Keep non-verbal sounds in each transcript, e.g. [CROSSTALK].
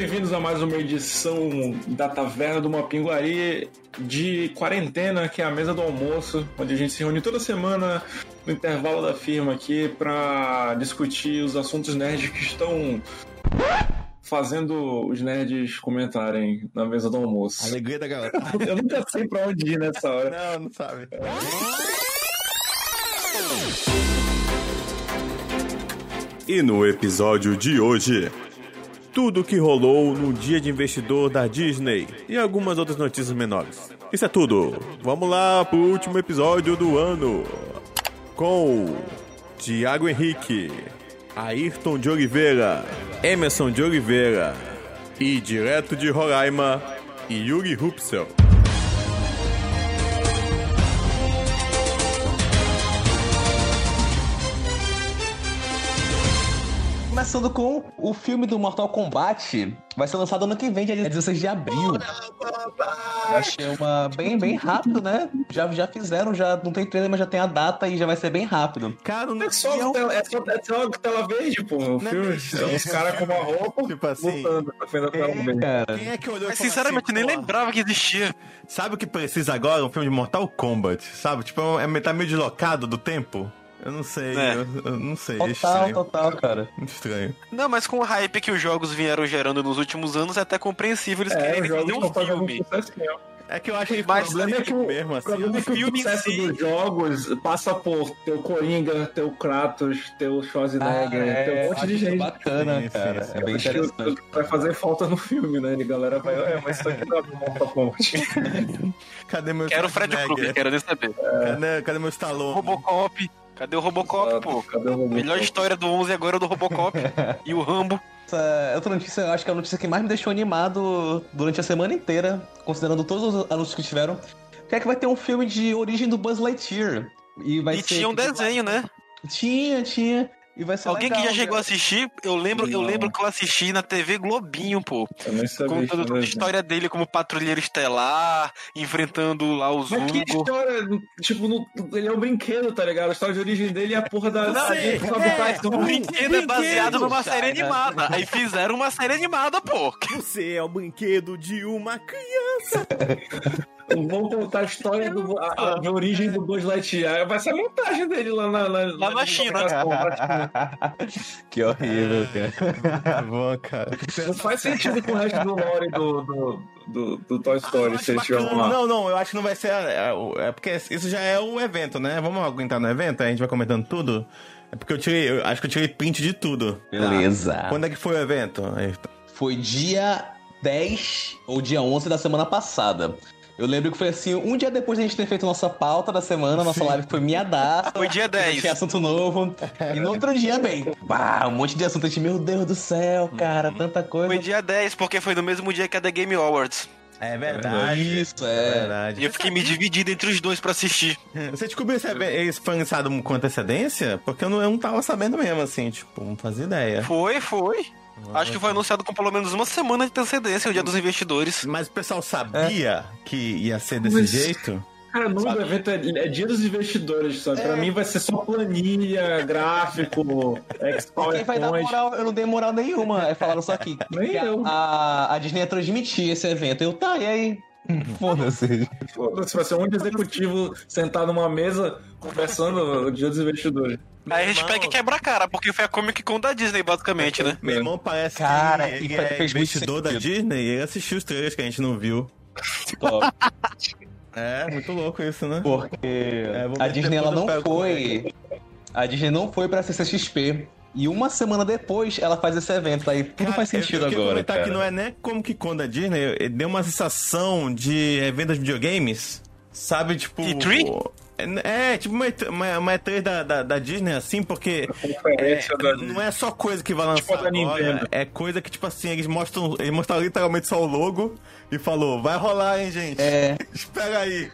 bem-vindos a mais uma edição da Taverna do Mapinguari de quarentena, que é a mesa do almoço, onde a gente se reúne toda semana no intervalo da firma aqui para discutir os assuntos nerds que estão fazendo os nerds comentarem na mesa do almoço. Alegria da galera. [LAUGHS] Eu nunca sei pra onde ir nessa hora. Não, não sabe. E no episódio de hoje, tudo o que rolou no dia de investidor da Disney e algumas outras notícias menores. Isso é tudo. Vamos lá pro último episódio do ano. Com Tiago Henrique, Ayrton de Oliveira, Emerson de Oliveira e direto de Roraima, Yuri Rupsel. Começando com o filme do Mortal Kombat, vai ser lançado ano que vem, dia 16 de abril. Eu achei uma bem, bem rápido, né? Já, já fizeram, já não tem trailer, mas já tem a data e já vai ser bem rápido. Cara, não É só, tela, é, só, é só tela verde, pô. O filme, os caras com uma roupa Tipo assim. lutando pra frente da tela verde. Cara, Quem é que olhou Mas sinceramente assim, nem "Porra, lembrava que existia. Sabe o que precisa agora? Um filme de Mortal Kombat, sabe? Tipo, é, tá meio deslocado do tempo. Eu não sei, É. eu, eu não sei, é total, estranho. total, cara. Muito estranho. Não, mas com o hype que os jogos vieram gerando nos últimos anos, é até compreensível eles É, jogos fazer um filme. É que eu acho que Mas O problema é que o, mesmo o assim. problema é que o sucesso si- dos jogos passa por teu Coringa, teu Kratos, teu Schwarzenegger, Ah, teu um monte acho de isso gente. bacana, Sim, cara. sim, É bem interessante. vai fazer falta no filme, né? E a galera vai, é, mas isso aqui dá pra Mortal Kombat. Cadê meu Quero o Fred? Krueger, quero nem saber. Cadê, cadê meu Stallone? Robocop. Cadê o Robocop, pô? Cadê o Robocop? Melhor história do 11 agora é o do Robocop. [LAUGHS] e o Rambo. Essa outra notícia, eu acho que é a notícia que mais me deixou animado durante a semana inteira, considerando todos os anúncios que tiveram, que é que vai ter um filme de origem do Buzz Lightyear. E vai e ser, tinha um desenho, né? Tinha, tinha. E vai ser Alguém legal, que já chegou a cara. assistir, eu lembro, eu lembro que eu assisti na TV Globinho, pô. Eu nem sabia Contando toda a né? história dele como patrulheiro estelar, enfrentando lá os Mas que Hugo. história, tipo, no- ele é um brinquedo, tá ligado? A história de origem dele é a porra da... Não, é, é, o brinquedo é baseado numa cara. série animada. Aí fizeram uma série animada, pô. Você é o brinquedo de uma criança. [LAUGHS] Vamos contar a história do, a, a- origem do Buzz Lightyear. Vai ser a montagem dele lá na, na, Lá na China. que horrível, cara. Bom, cara. Não faz sentido com o resto do lore do, do, do, do Toy Story, se eles tiveram lá. Não, não, eu acho que não vai ser. É, é porque isso já é o evento, né? Vamos aguentar no evento? A gente vai comentando tudo? É porque eu tirei. Eu acho que eu tirei print de tudo. Beleza. Quando é que foi o evento? Aí, Foi dia 10 ou dia 11 da semana passada. Eu lembro que foi assim, um dia depois de a gente ter feito nossa pauta da semana, nossa live foi minha data. Foi dia 10. Tinha assunto novo. E no outro dia, bem, pá, um monte de assunto. A gente, meu Deus do céu, cara, tanta coisa. Foi dia 10, porque foi no mesmo dia que a The Game Awards. É verdade. Isso, É é. verdade. E eu fiquei me dividindo entre os dois pra assistir. Você descobriu esse foi lançado com antecedência? Porque eu não, eu não tava sabendo mesmo, assim, tipo, não fazia ideia. Foi, foi. Acho que foi anunciado com pelo menos uma semana de antecedência, o dia dos investidores. Mas o pessoal sabia que ia ser desse Mas- jeito? Cara, o nome do evento é, é Dia dos Investidores, sabe? Pra mim vai ser só planilha, gráfico, [LAUGHS] Quem vai dar ex-PowerPoint. moral? Eu não dei moral nenhuma. Aí falaram só aqui. [LAUGHS] Nem eu. A, a Disney ia transmitir esse evento. Eu, tá, e aí? [LAUGHS] Foda-se. Foda-se, vai ser um executivo sentado numa mesa conversando o Dia dos Investidores. Aí a gente irmão- pega e quebra a cara, porque foi a Comic Con da Disney, basicamente, né? Meu irmão parece Cara, que e ele é investidor da. Disney e ele assistiu os trailers que a gente não viu. Top. É, muito louco isso, né? Porque vou a Disney ela não pego com foi. A Disney não foi pra CCXP. E uma semana depois ela faz esse evento. Aí tudo Cara, faz sentido eu, eu agora. comentar Cara. que não é nem como que quando a Disney deu uma sensação de evento de videogames, sabe? Tipo. E3? É, é, tipo uma, E3 uma, uma E3 da, da, da Disney, assim, porque. É, da não é só coisa que vai lançar Tipo a da agora, é coisa que, tipo assim, eles mostram, eles mostraram literalmente só o logo e falou, vai rolar, hein, gente? É. [LAUGHS] Espera aí.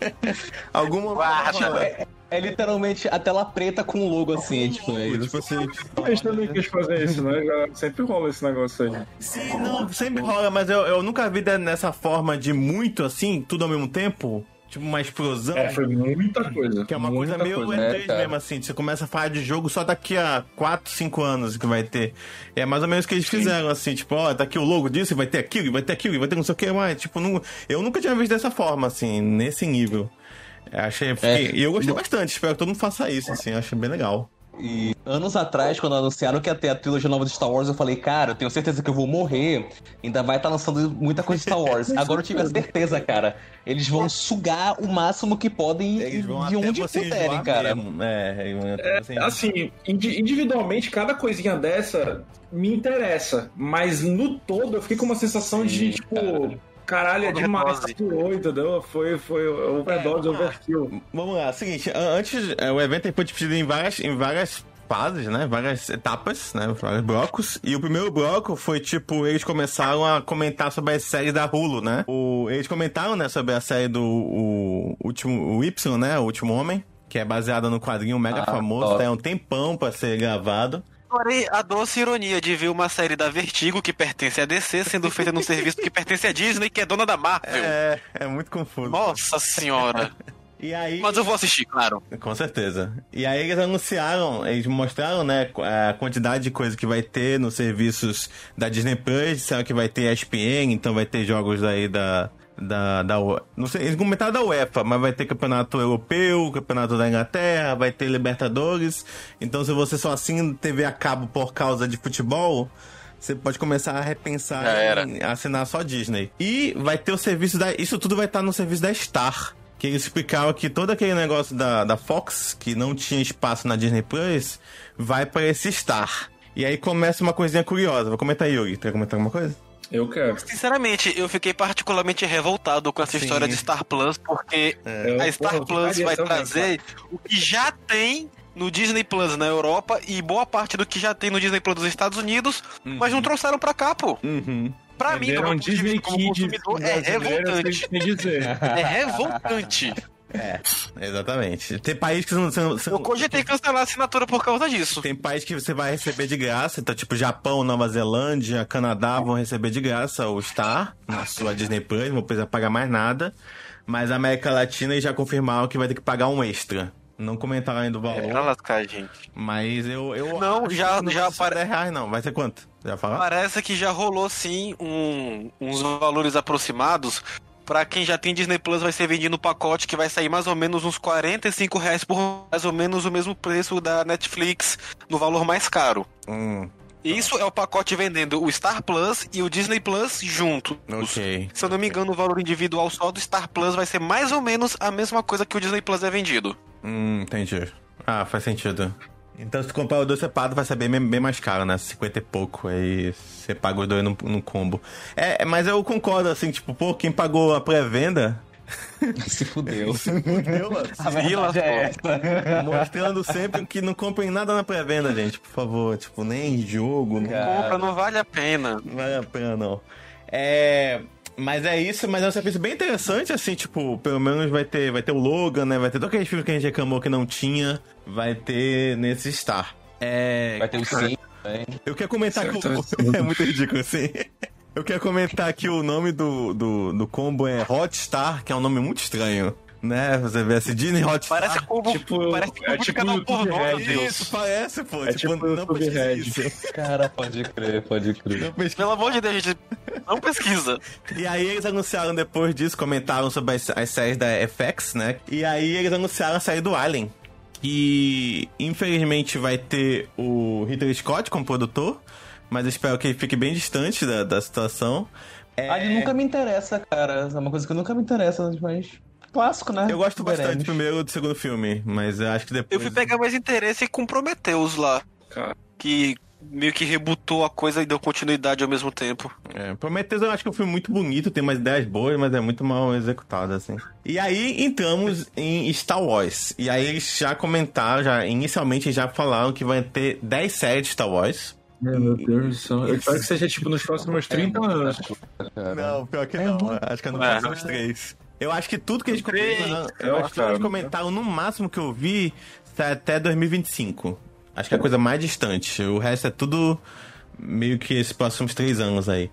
[LAUGHS] Alguma Guarda. rola. É literalmente a tela preta com o logo assim, tipo, é isso. Tipo assim. A gente também quis fazer isso, né? Já sempre rola esse negócio aí. Sim, não, sempre rola, mas eu, eu nunca vi nessa forma de muito assim, tudo ao mesmo tempo. Tipo uma explosão. É, foi muita coisa. Que é uma coisa meio coisa. É, E3 cara. mesmo, assim. Você começa a falar de jogo só daqui a 4, 5 anos que vai ter. É mais ou menos o que eles fizeram, assim. Tipo, ó, tá aqui o logo disso, e vai ter aquilo, e vai ter aquilo, e vai ter não sei o que mais. Tipo, não, eu nunca tinha visto dessa forma, assim, nesse nível. Eu Achei, fiquei- É. E eu gostei bastante. Espero que todo mundo faça isso, assim. Eu achei bem legal. E anos atrás, quando anunciaram que ia ter a trilogia nova de Star Wars, eu falei, cara, eu tenho certeza que eu vou morrer. Ainda vai estar lançando muita coisa de Star Wars. [LAUGHS] Agora eu tive a certeza, cara. Eles vão sugar o máximo que podem Eles vão de onde puderem, cara. mesmo. É, enjoar. Assim, indi- individualmente, cada coisinha dessa me interessa. Mas no todo, eu fiquei com uma sensação de, tipo, caralho, é demais, saturou, entendeu? Foi, foi overdose, overkill. Vamos lá, seguinte, a- antes, é, o evento foi dividido em várias, em várias fases, né? Várias etapas, né? Vários blocos. E o primeiro bloco foi, tipo, eles começaram a comentar sobre as séries da Hulu, né? O, eles comentaram, né, sobre a série do o, último, o Y, né? O Último Homem, que é baseada no quadrinho mega Ah, famoso, top. tá? É um tempão pra ser gravado. Porém, a doce ironia de ver uma série da Vertigo que pertence à DC sendo feita num serviço que pertence à Disney, que é dona da Marvel. É, é muito confuso. Nossa senhora. [LAUGHS] E aí... Mas eu vou assistir, claro. Com certeza. E aí eles anunciaram, eles mostraram, né, a quantidade de coisa que vai ter nos serviços da Disney Plus, disseram que vai ter ESPN, então vai ter jogos aí da... Da, da, não sei, eles comentaram da UEFA, mas vai ter campeonato europeu, campeonato da Inglaterra, vai ter Libertadores. Então, se você só assina TV a cabo por causa de futebol, você pode começar a repensar em assinar só Disney. E vai ter o serviço da. Isso tudo vai estar no serviço da Star. Que eles explicaram que todo aquele negócio da, da Fox, que não tinha espaço na Disney Plus, vai para esse Star. E aí começa uma coisinha curiosa. Vou comentar, Yuri. Quer comentar alguma coisa? Eu quero. Sinceramente, eu fiquei particularmente revoltado com essa Sim. história de Star Plus, porque Eu- a Star porra, Plus vai trazer o que já tem no Disney Plus na Europa e boa parte do que já tem no Disney Plus dos Estados Unidos, mas não trouxeram pra cá, pô. Uhum. Pra mim, do Venderam meu ponto de Disney vista como Kids consumidor, é brasileiro, revoltante. É revoltante. [LAUGHS] É, exatamente. Tem país que não. Não, Eu cogitei cancelar a assinatura por causa disso. Tem país que você vai receber de graça, então, tipo, Japão, Nova Zelândia, Canadá vão receber de graça o Star na sua Disney Plus, não vão precisar pagar mais nada. Mas a América Latina já confirmaram que vai ter que pagar um extra. Não comentaram ainda o valor, É lascar, gente. mas eu, eu Não, já- não já 10 reais não, vai ser quanto? Já falaram? Parece que já rolou sim um- uns valores aproximados. Pra quem já tem Disney Plus, vai ser vendido no pacote que vai sair mais ou menos uns 45 reais por mais ou menos o mesmo preço da Netflix no valor mais caro. Hum, Isso é o pacote vendendo o Star Plus e o Disney Plus juntos. ok. Se eu não me engano, o valor individual só do Star Plus vai ser mais ou menos a mesma coisa que o Disney Plus é vendido. Hum, entendi. Ah, faz sentido. Então se tu comprar os dois separados vai ser bem, bem mais caro, né? 50 e pouco. Aí você paga os dois no, no combo. É, mas eu concordo, assim, tipo, pô, quem pagou a pré-venda [LAUGHS] Se fudeu. Fudeu, mano. É essa. Mostrando sempre que não comprem nada na pré-venda, gente, por favor. Tipo, nem jogo, não Cara. Compra, não vale a pena. não vale a pena, não. É. Mas é isso, mas é um serviço bem interessante, assim, tipo, pelo menos vai ter, vai ter o Logan, né? Vai ter todo aquele filme que a gente reclamou que não tinha, vai ter nesse Star. É. Vai ter o sim também. Eu quero comentar que o... [LAUGHS] É muito ridículo, assim. Eu quero comentar que o nome do, do, do combo é Hotstar, que é um nome muito estranho. Né? Você vê assim, Disney Hotstar. Parece como. Tipo, parece é como de tipo canal pornô. Isso, parece, pô. É tipo, tipo não pesquisa Red. isso. Cara, pode crer, pode crer. Não pesquisa. Pelo amor de Deus, gente. Não pesquisa. E aí eles anunciaram depois disso, comentaram sobre as, as séries da FX, né? E aí eles anunciaram a série do Alien. E infelizmente vai ter o Ridley Scott como produtor, mas eu espero que ele fique bem distante da, da situação. É, Ali nunca me interessa, cara. É uma coisa que nunca me interessa, mas. Clássico, né? Eu gosto bastante do primeiro e do segundo filme, mas eu acho que depois. Eu fui pegar mais interesse com Prometheus lá. Cara. Que meio que rebutou a coisa e deu continuidade ao mesmo tempo. É, Prometheus eu acho que é um filme muito bonito, tem umas ideias boas, mas é muito mal executado, assim. E aí entramos em Star Wars. E aí eles já comentaram, já, inicialmente já falaram que vai ter 10 séries de Star Wars. Meu Deus do céu. Eu espero que seja tipo nos próximos 30 anos. Não, pior que não. Acho que é no É. máximo os três. Eu acho que tudo que eles comentaram. Eu Eu acho que que- comentaram no máximo que eu vi tá até 2025. Acho que é a coisa mais distante. O resto é tudo meio que esses próximos três anos aí.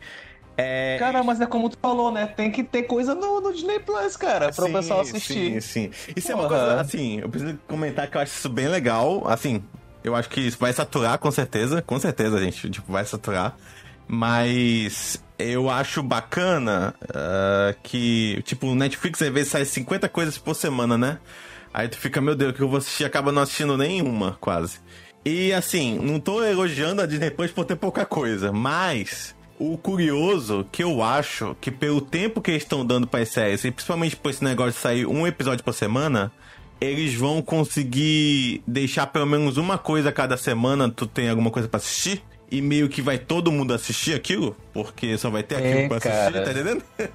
É, Cara, mas é como tu falou, né? Tem que ter coisa no, no Disney Plus, cara, para o Sim, pessoal assistir. Sim, sim. Isso é uma Porra. coisa, assim, eu preciso comentar que eu acho isso bem legal. Assim, eu acho que isso vai saturar com certeza. Com certeza, gente. Tipo, vai saturar. Mas eu acho bacana ah, que, tipo, o Netflix às vezes sai 50 coisas por semana, né? Aí tu fica, meu Deus, que eu vou assistir acaba não assistindo nenhuma, quase. E assim, não tô elogiando a Disney Plus por ter pouca coisa, mas o curioso que eu acho que pelo tempo que eles estão dando para as séries, e principalmente por esse negócio de sair um episódio por semana, eles vão conseguir deixar pelo menos uma coisa cada semana, tu tem alguma coisa pra assistir? E meio que vai todo mundo assistir aquilo, porque só vai ter aquilo É, pra assistir, cara. tá entendendo? [LAUGHS]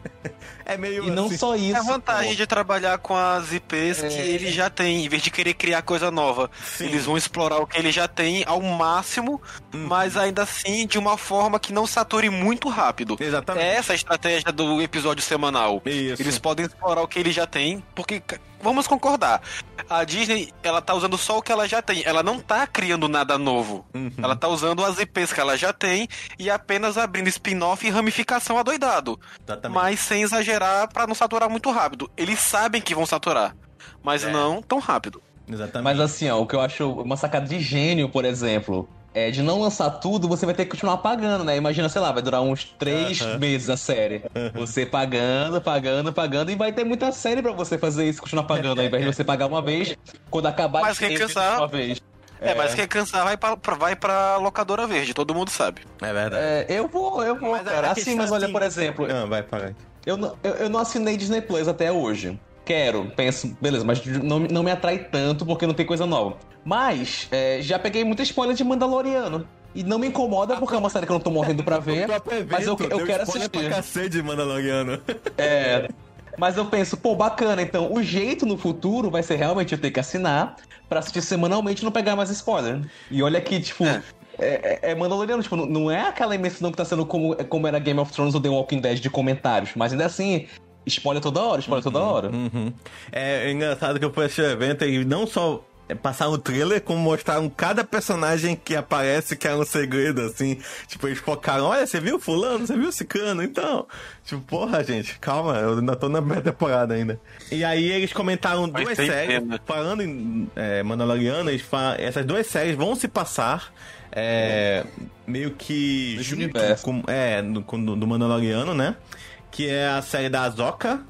é meio E não assim. só isso. É a vantagem pô. de trabalhar com as IPs que É. ele já tem, em vez de querer criar coisa nova. Sim. Eles vão explorar o que ele já tem ao máximo, Uhum. mas ainda assim de uma forma que não sature muito rápido. Exatamente. É essa a estratégia do episódio semanal. Isso. Eles podem explorar o que ele já tem, porque vamos concordar. A Disney, ela tá usando só o que ela já tem. Ela não tá criando nada novo. Uhum. Ela tá usando as IPs que ela já tem e apenas abrindo spin-off e ramificação adoidado. Exatamente. Mas sem exagerar pra não saturar muito rápido. Eles sabem que vão saturar, mas É. não tão rápido. Exatamente. Mas assim, ó, o que eu acho uma sacada de gênio, por exemplo, é de não lançar tudo, você vai ter que continuar pagando, né? Imagina, sei lá, vai durar uns três Aham. meses a série. Você pagando, pagando, pagando, e vai ter muita série pra você fazer isso, continuar pagando, ao invés de você pagar uma vez, quando acabar Mas de quem cansar- uma vez. É, mas quem cansar vai pra, vai pra locadora verde, todo mundo sabe. É verdade. É, eu vou, eu vou, Mas a cara. Assim, mas olha, assim- por exemplo, Não, vai, parar. Eu não, eu, eu não assinei Disney Plus até hoje. Quero, penso, beleza, mas não, não me atrai tanto porque não tem coisa nova. Mas é, já peguei muita spoiler de Mandaloriano. E não me incomoda porque é uma série que eu não tô morrendo pra [LAUGHS] ver. mas eu, eu quero spoiler assistir. pra cacete de Mandaloriano. É. [LAUGHS] Mas eu penso, pô, bacana. Então, o jeito no futuro vai ser realmente eu ter que assinar pra assistir semanalmente e não pegar mais spoiler. E olha que, tipo. É. É, é- é Mandaloriano, tipo, não- é aquela imensidão que tá sendo como, como era Game of Thrones ou The Walking Dead de comentários, mas ainda assim, spoiler toda hora, spoiler toda hora. Uhum. É engraçado que eu fui assistir o evento e não só passaram o trailer, como mostraram cada personagem que aparece que era um segredo, assim. Tipo, eles focaram, olha, você viu fulano, você viu cicano, então... Tipo, porra, gente, calma, eu ainda tô na primeira temporada ainda. E aí eles comentaram Mas duas séries, pena. falando em é, Mandaloriano, eles falam, essas duas séries vão se passar... é, meio que Nesse junto universo. com, é, no, com- do Mandaloriano, né? Que é a série da Azoka.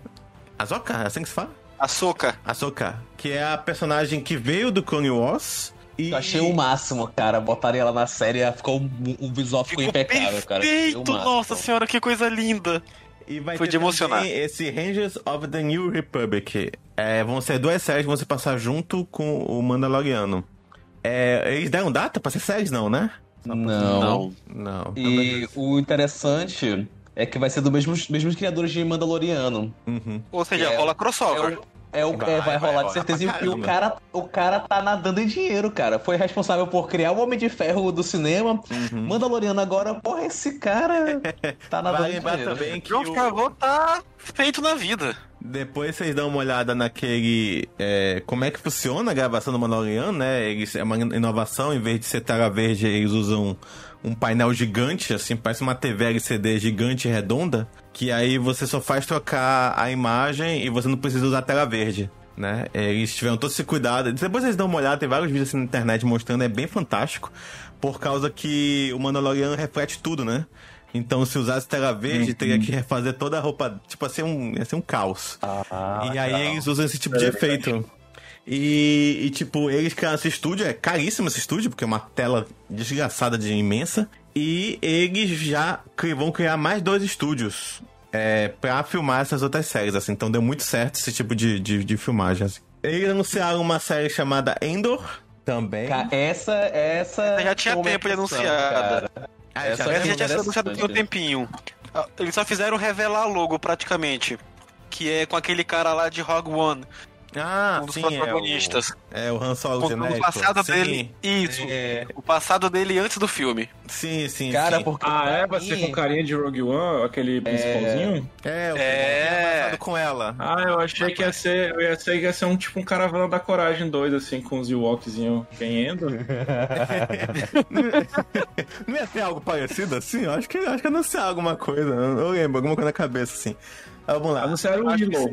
Azoka? É assim que se fala? Açúcar. Ahsoka, que é a personagem que veio do Clone Wars. E... Eu achei o máximo, cara. Botaria ela na série, ficou, o visual ficou, impecável, cara. Achei o perfeito! Nossa senhora, que coisa linda! E vai Foi ter de emocionar. esse Rangers of the New Republic. É, vão ser duas séries que vão se passar junto com o Mandaloriano. É, eles deram data pra ser séries, não, né? Não. Não. Não. E o interessante é que vai ser dos mesmos, mesmos criadores de Mandaloriano. Uhum. Ou seja, É, rola É crossover. o, é o, Vai, é, vai, vai rolar de certeza. pra E o cara, o cara tá nadando em dinheiro, cara. Foi responsável por criar o Homem de Ferro do cinema. Mandaloriano agora, porra, esse cara [LAUGHS] tá nadando Vai em dinheiro. também que John o- Favreau tá feito na vida. Depois vocês dão uma olhada naquele. é, como é que funciona a gravação do Mandaloriano, né? Eles, é uma inovação, em vez de ser tela verde, eles usam um painel gigante, assim, parece uma TV LCD gigante e redonda, que aí você só faz trocar a imagem e você não precisa usar tela verde. Né? Eles tiveram todo esse cuidado. Depois vocês dão uma olhada, tem vários vídeos assim na internet mostrando, é bem fantástico, por causa que o Mandaloriano reflete tudo, né? Então, se usasse tela verde, teria que refazer toda a roupa. Tipo, ia ser um, ia ser um caos. Ah, e aí eles usam esse tipo de efeito. E, e, tipo, eles criaram esse estúdio, é caríssimo esse estúdio, porque é uma tela desgraçada de imensa. E eles já cri- vão criar mais dois estúdios é, pra filmar essas outras séries, assim. Então deu muito certo esse tipo de, de, de filmagem, assim. Eles anunciaram uma série chamada Endor, também. Ca- Essa, essa. Já tinha tempo de anunciada. cara. Ah, essa já- Essa já tinha sido anunciado tem um tempinho. Ah, Eles só fizeram revelar logo, praticamente. Que é com aquele cara lá de Rogue One. Ah, um dos sim, protagonistas. É o, é o Han Solo o genérico. passado sim, dele. Isso. É, O passado dele antes do filme. Sim, sim, cara, sim. porque. Ah, é? ser com carinha de Rogue One, aquele principalzinho? É, o É. avançado com ela. Ah, eu achei que ia ser. Eu ia ser ia ser um tipo um caravana da coragem 2, assim, com os Ewokzinho ganhando. [LAUGHS] Não ia ter algo parecido assim? Eu acho que, acho que anunciar alguma coisa. Eu lembro, alguma coisa na cabeça, assim. Ah, vamos lá. Anunciaram o Willow.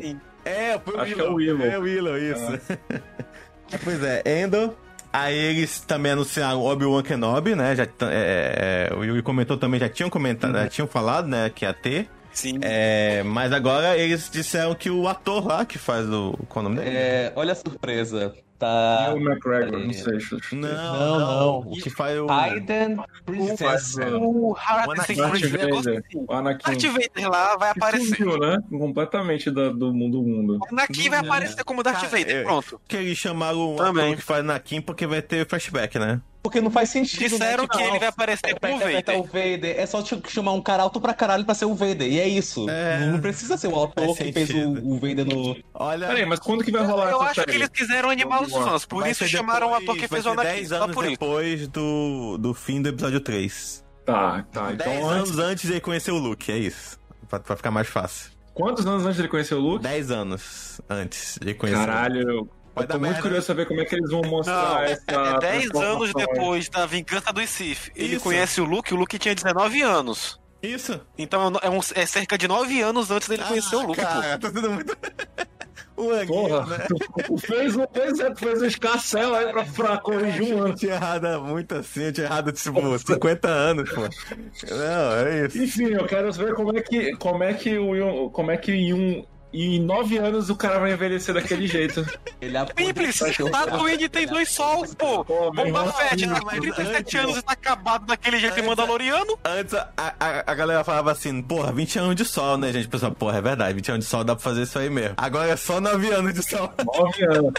É, foi o Acho Willow. é o Willow. É o Willow, isso. [LAUGHS] pois é, Endor. Aí eles também anunciaram Obi-Wan Kenobi, né? Já, t- é, é, o Yuri comentou também, já tinham comentado, já tinham falado, né, que ia ter. Sim. É, mas agora eles disseram que o ator lá que faz o. Qual é o nome dele? É, olha a surpresa. Tá. E o McGregor, É. não sei. Xuxa. Não, Não, não. O que faz o. Hayden Faz Christensen. O O Anakin Vader. O Anakin. Darth Vader lá vai Que aparecer. sumiu, né? Completamente da- do mundo mundo. O Anakin vai aparecer como Darth Vader, é- pronto. Que eles chamaram o Também. que faz Nakin porque vai ter flashback, né? Porque não faz sentido. Disseram né? Tipo, que ele vai aparecer pra como interpretar Vader. o Vader. É só chamar um cara alto pra caralho pra ser o Vader. E é isso. É. Não precisa ser o autor que fez o, o Vader no. Olha. Peraí, mas quando que vai rolar Eu acho série? que eles quiseram animar os fãs, por vai isso chamaram o depois- ator que fez o Anakin. 10 Só anos por isso. depois do, do fim do episódio 3. Tá, tá. 10 Então, antes... anos antes de ele conhecer o Luke, é isso. Pra, pra ficar mais fácil. quantos anos antes de ele conhecer o Luke? 10 anos antes de ele conhecer Caralho, Vai eu dar tô muito merda. curioso saber como é que eles vão mostrar Não, essa. é 10 anos depois da vingança dos Sith. Ele Isso. conhece o Luke, o Luke tinha 19 anos. Isso. Então é, um- é cerca de 9 anos antes dele conhecer o Luke, pô. Ah, Cara, tá sendo muito. [LAUGHS] o Anguinho, Porra, né? tu [LAUGHS] fez, um- fez, é, um escarcel aí pra, pra corrigir um Eu ano. tinha errado muito assim, eu tinha errado tipo 50 anos, pô. Não, é isso. Enfim, eu quero saber como é que, como é que o como é que em um em nove anos o cara vai envelhecer daquele [LAUGHS] jeito. Ele Simples, Tatooine tem dois sols, pô. Bomba Fett tá com 37 antes- anos e tá acabado daquele jeito em antes- Mandaloriano. Antes a, a, a galera falava assim, porra, 20 anos de sol, né, gente? Pessoal, porra, é verdade, 20 anos de sol dá pra fazer isso aí mesmo. Agora é só 9 anos de sol. Nove anos.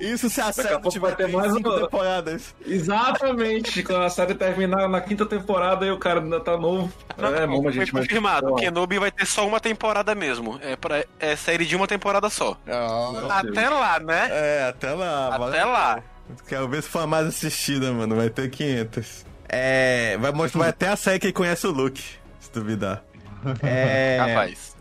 Isso se a a série pouco tiver vai ter mais cinco uma- temporadas. Exatamente. Quando a série terminar na quinta temporada e o cara ainda tá novo. é, bom, Foi gente, mas- confirmado. Pô, Kenobi vai ter só uma temporada mesmo. É, pra, é série de uma temporada só. Deus. Até lá, né? É, até lá. Até valeu. lá. Quero ver se for a mais assistida, mano. Vai ter 500. É. Vai mostrar vai até a série que conhece o Luke, se duvidar. É. [LAUGHS] Rapaz.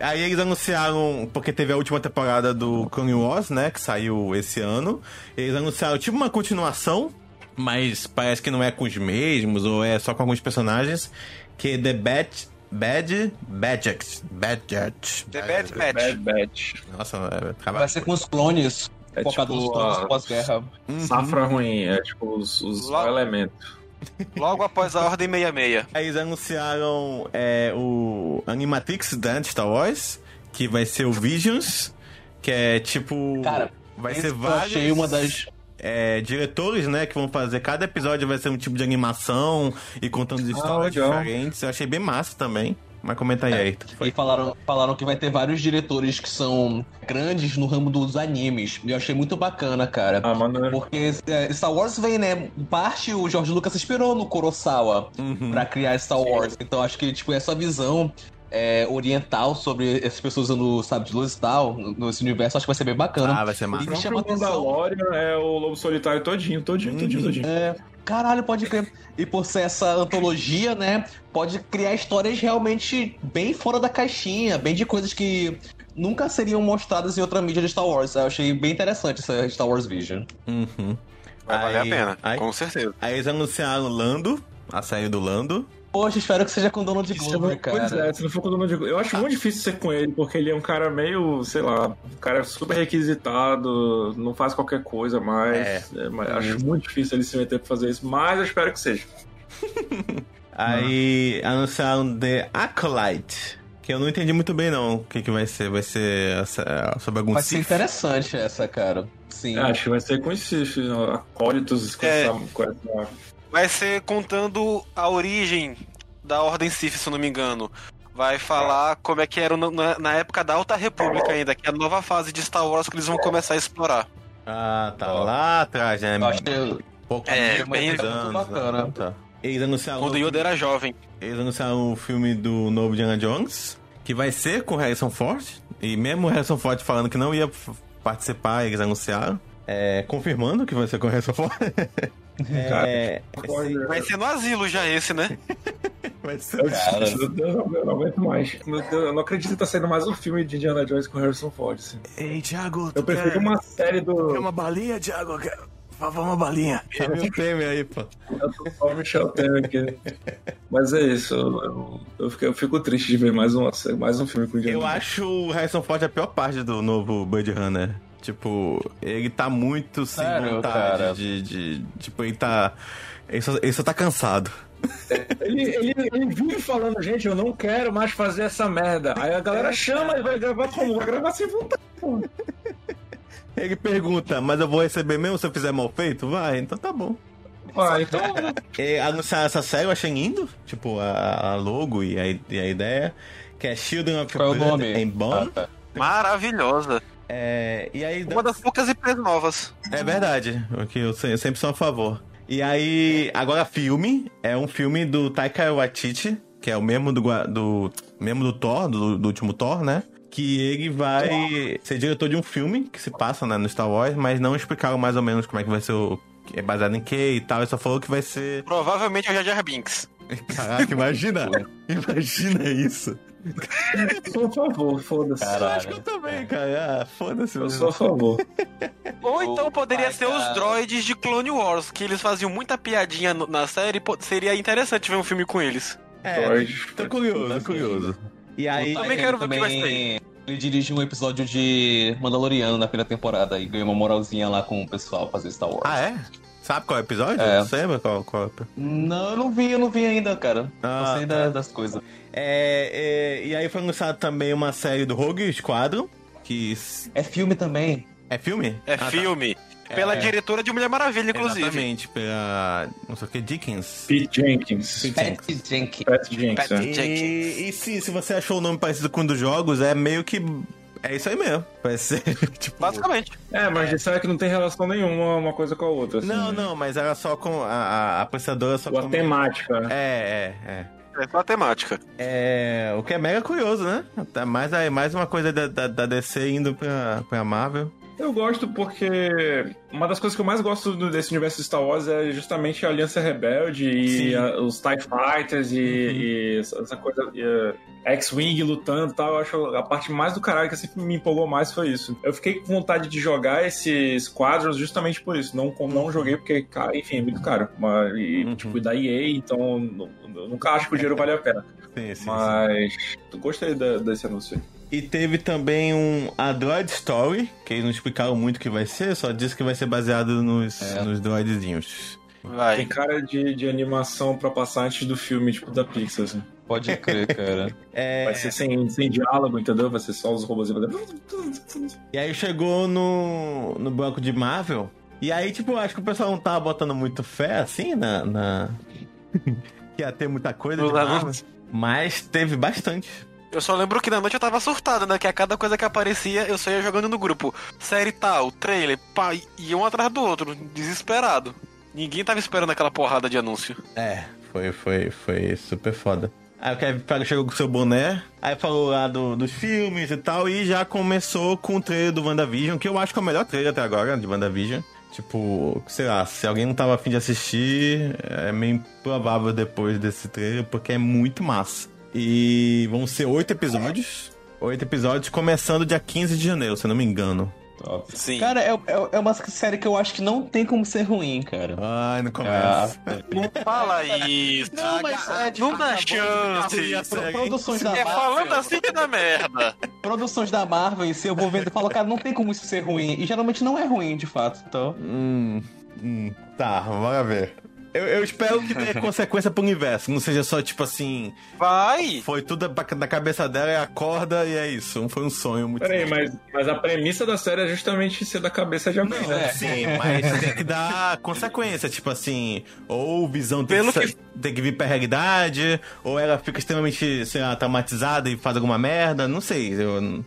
Aí eles anunciaram, porque teve a última temporada do Clone Wars, né, que saiu esse ano. Eles anunciaram tipo uma continuação, mas parece que não é com os mesmos, ou é só com alguns personagens, que é The Bad... Bad... Badget. Badget. The Bad Batch. Bad Batch. Nossa, é, Vai ser com os clones. É focado tipo nos clones a- pós-guerra. Safra ruim, é tipo os, os elementos. Logo após a Ordem 66. Aí eles anunciaram é, o Animatrix da Star Wars, que vai ser o Visions, que é tipo... Cara, vai ser eu vários... achei uma das. é, diretores, né, que vão fazer. Cada episódio vai ser um tipo de animação e contando histórias legal. diferentes. Eu achei bem massa também. Mas comenta aí, aí. E falaram, falaram que vai ter vários diretores que são grandes no ramo dos animes. E eu achei muito bacana, cara. Ah, mano. Porque é, Star Wars vem, né? Parte, o George Lucas se inspirou no Kurosawa Uhum. pra criar Star Wars. Então acho que, tipo, essa visão é, oriental sobre essas pessoas usando sabe de luz e tal, nesse universo, acho que vai ser bem bacana. Ah, vai ser O massa. me chama próprio atenção. Mandalorian é o Lobo Solitário todinho, todinho, todinho, Uhum. todinho. É, caralho, pode crer. E por ser essa antologia, né? Pode criar histórias realmente bem fora da caixinha, bem de coisas que nunca seriam mostradas em outra mídia de Star Wars. Eu achei bem interessante essa Star Wars Vision. Uhum. Vai valer a Aí- pena, aí- com certeza. Aí eles anunciaram Lando, a série do Lando. Poxa, espero que seja com Donald Se Glover, não- Pois cara. é, se não for com o Donald Glover. Eu acho muito difícil ser com ele, porque ele é um cara meio, sei lá, um cara super requisitado, não faz qualquer coisa mais. É. É, mas acho muito difícil ele se meter pra fazer isso, mas eu espero que seja. [LAUGHS] Aí anunciaram The Acolyte. Que eu não entendi muito bem, não. O que, que vai ser? Vai ser essa- sobre algum Vai ser interessante essa, cara. Sim. É, acho que vai ser com esses acólitos, com, É. essa, com essa- Vai ser contando a origem da Ordem Sith, se eu não me engano. Vai falar como é que era na, na época da Alta República ainda, que é a nova fase de Star Wars que eles vão começar a explorar. Ah, tá lá atrás, né? Acho que Pouco É, bem- anos, bacana. né? Tá. Eles anunciaram, Quando Yoda era jovem. eles anunciaram o filme do novo Diana Jones, que vai ser com Harrison Ford. E mesmo o Harrison Ford falando que não ia participar, eles anunciaram. É, confirmando que vai ser com Harrison Ford. [LAUGHS] é, Vai ser no asilo já esse, né? [LAUGHS] vai ser. Cara. Meu Deus, eu não aguento mais. Meu Deus, eu não acredito que tá saindo mais um filme de Indiana Jones com Harrison Ford. Assim. Ei, Thiago, Eu prefiro uma série do. uma balinha, Thiago? Favor, uma balinha. Chama o prêmio aí, pô. Eu tô só o Michel Temer aqui. Mas é isso, eu, eu, fico, eu fico triste de ver mais, uma, mais um filme com Indiana Eu Jones. acho o Harrison Ford a pior parte do novo Blade Runner. Tipo, ele tá muito sem Sério, vontade de, de. Tipo, ele tá. Ele só, ele só tá cansado. Ele, ele, ele vive falando, gente, eu não quero mais fazer essa merda. Aí a galera chama e vai gravar como? Vai gravar sem vontade. pô. Ele pergunta, mas eu vou receber mesmo se eu fizer mal feito? Vai, então tá bom. Ah, então. E anunciar essa série eu achei lindo. Tipo, a, a logo e a, e a ideia. Que é Children of Qual é o Blood nome? and Bone. Ah, tá. Maravilhosa. É, e aí. Uma das poucas IPs novas. É verdade, o que eu se- eu sempre sou a favor. E aí, agora filme, é um filme do Taika Waititi, que é o mesmo do, do mesmo do Thor, do, do último Thor, né? Que ele vai ser diretor de um filme que se passa né, no Star Wars, mas não explicaram mais ou menos como é que vai ser o. É baseado em quê e tal, ele só falou que vai ser. Provavelmente é o Jar Jar Binks. Caraca, [LAUGHS] imagina! imagina isso! A favor, foda-se. Eu acho que eu também, cara. Ah, foda-se. Eu sou a favor. Ou então poderia ser os cara. droids de Clone Wars, que eles faziam muita piadinha no- na série. pô, Seria interessante ver um filme com eles. É, Droid. tô curioso, tô curioso. E aí. O Também Taika quero ver o que vai também- Ele dirigiu um episódio de Mandaloriano na primeira temporada e ganhou uma moralzinha lá com o pessoal fazer Star Wars. Ah, é? Sabe qual é o episódio? É. Você lembra qual, qual é? Não, eu não vi, eu não vi ainda, cara. Ah, não sei da- das coisas. É, é, e aí foi anunciado também uma série do Rogue Squadron, que É filme também. é filme? É Ah, tá. filme. Pela É. diretora de Mulher Maravilha, inclusive. Exatamente, pela não sei o que, Dickens. Pete Jenkins. Pete Jenkins. Pat Jenkins. Pat é. Jenkins. E, e se, se você achou o nome parecido com um dos jogos, é meio que... É isso aí mesmo. Vai ser, [LAUGHS] tipo... Basicamente. É, mas disseram que não tem relação nenhuma uma coisa com a outra. Assim, Não, né? não, mas era só com... A, a, a apreciadora só Ou a com... temática. né? É, é, é. É só a temática. É, o que é mega curioso, né? Tá Mais, aí, mais uma coisa da, da, da DC indo pra, pra Marvel. Eu gosto porque uma das coisas que eu mais gosto desse universo de Star Wars é justamente a Aliança Rebelde Sim. e a- os TIE Fighters e, e essa coisa. uh, X-Wing lutando e tal. Eu acho a parte mais do caralho que sempre me empolgou mais foi isso. Eu fiquei com vontade de jogar esses quadros justamente por isso. Não, não joguei porque, cara, enfim, é muito caro. Mas, e, Uhum. tipo, da EA, então nunca acho que o dinheiro vale a pena. Sim, sim, sim. Mas eu gostei da- desse anúncio. aí. E teve também um A Droid Story, que eles não explicaram muito o que vai ser, só disse que vai ser baseado nos, É. nos droidzinhos. Tem Vai. cara de, de animação pra passar antes do filme, tipo, da Pixar, assim. Pode crer, cara. [LAUGHS] É, Vai ser sem, sem diálogo, entendeu? Vai ser só os robôs. E aí chegou no, no banco de Marvel. E aí, tipo, acho que o pessoal não tava botando muito fé, assim, na... na... [LAUGHS] que ia ter muita coisa. Mas teve bastante. Eu só lembro que na noite eu tava surtado, né? Que a cada coisa que aparecia, eu só ia jogando no grupo. Série tal, trailer, pá, e um atrás do outro, desesperado. Ninguém tava esperando aquela porrada de anúncio. É, foi, foi, foi super foda. Aí o Kevin chegou com seu boné, aí falou lá do- dos filmes e tal, e já começou com o trailer do WandaVision, que eu acho que é o melhor trailer até agora de WandaVision. Tipo, sei lá, se alguém não tava afim de assistir, é meio improvável depois desse trailer, porque é muito massa. E vão ser oito episódios. Oito episódios, começando dia 15 de janeiro, se eu não me engano. Top. Sim. Cara, é, é, é uma série que eu acho que não tem como ser ruim, cara. Ai, não Ah, começa. Não fala isso. Não, mas é de Não dá fato, chance. Pro- Produções da É Marvel. falando assim que dá merda. Produções da Marvel, e se eu vou vendo e falo, cara, não tem como isso ser ruim. E geralmente não é ruim, de fato. Então. Hum, hum, tá, bora ver. Eu, eu espero que dê consequência pro universo, não seja só tipo assim, Vai. foi tudo da cabeça dela e acorda e é isso. Não foi um sonho muito. Peraí, mas, mas a premissa da série é justamente ser da cabeça de alguém, né? É, sim, mas tem que dar consequência, tipo assim, ou visão tem, Pelo que, que- tem que vir pra realidade, ou ela fica extremamente, sei lá, traumatizada e faz alguma merda, não sei. Eu,